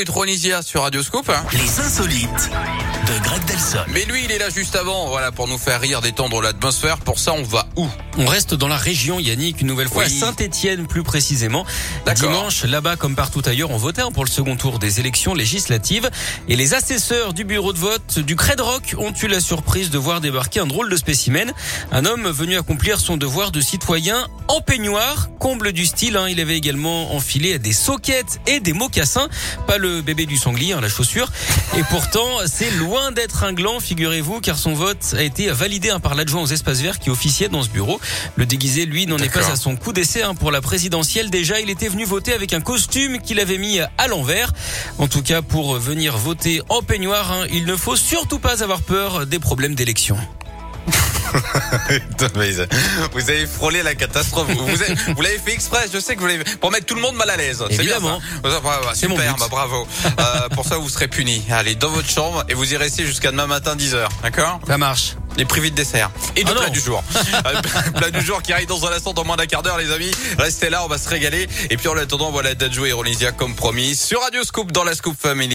et Tronisia sur Radioscope. Hein. Les insolites de Greg Delson. Mais lui, il est là juste avant, voilà, pour nous faire rire, détendre l'atmosphère. Pour ça, on va où? On reste dans la région, Yannick, une nouvelle fois Oui. à Saint-Étienne plus précisément. D'accord. Dimanche, là-bas comme partout ailleurs, on votait hein, pour le second tour des élections législatives. Et les assesseurs du bureau de vote du Credrock ont eu la surprise de voir débarquer un drôle de spécimen. Un homme venu accomplir son devoir de citoyen en peignoir, comble du style. hein. Il avait également enfilé des soquettes et des mocassins. Pas le bébé du sanglier, hein, la chaussure. Et pourtant, c'est loin d'être un gland, figurez-vous, car son vote a été validé hein, par l'adjoint aux espaces verts qui officiait dans ce bureau. Le déguisé, lui, n'en est pas à son coup d'essai hein, pour la présidentielle. Déjà, il était venu voter avec un costume qu'il avait mis à l'envers. En tout cas, pour venir voter en peignoir, il ne faut surtout pas avoir peur des problèmes d'élection. Vous avez frôlé la catastrophe. Vous, vous avez- vous l'avez fait exprès. Je sais que vous l'avez pour mettre tout le monde mal à l'aise. C'est bien ça. C'est mon super, but. bah, bravo. Euh, pour ça, vous serez puni. Allez dans votre chambre et vous y restez jusqu'à demain matin 10h. D'accord? Ça marche. Les privés de dessert et de Ah plat non. du jour. Euh, plat du jour qui arrive dans un instant dans moins d'un quart d'heure, les amis. Restez là, on va se régaler. Et puis en attendant, voilà Dadjo et Ronisia comme promis sur Radio Scoop dans la Scoop Family.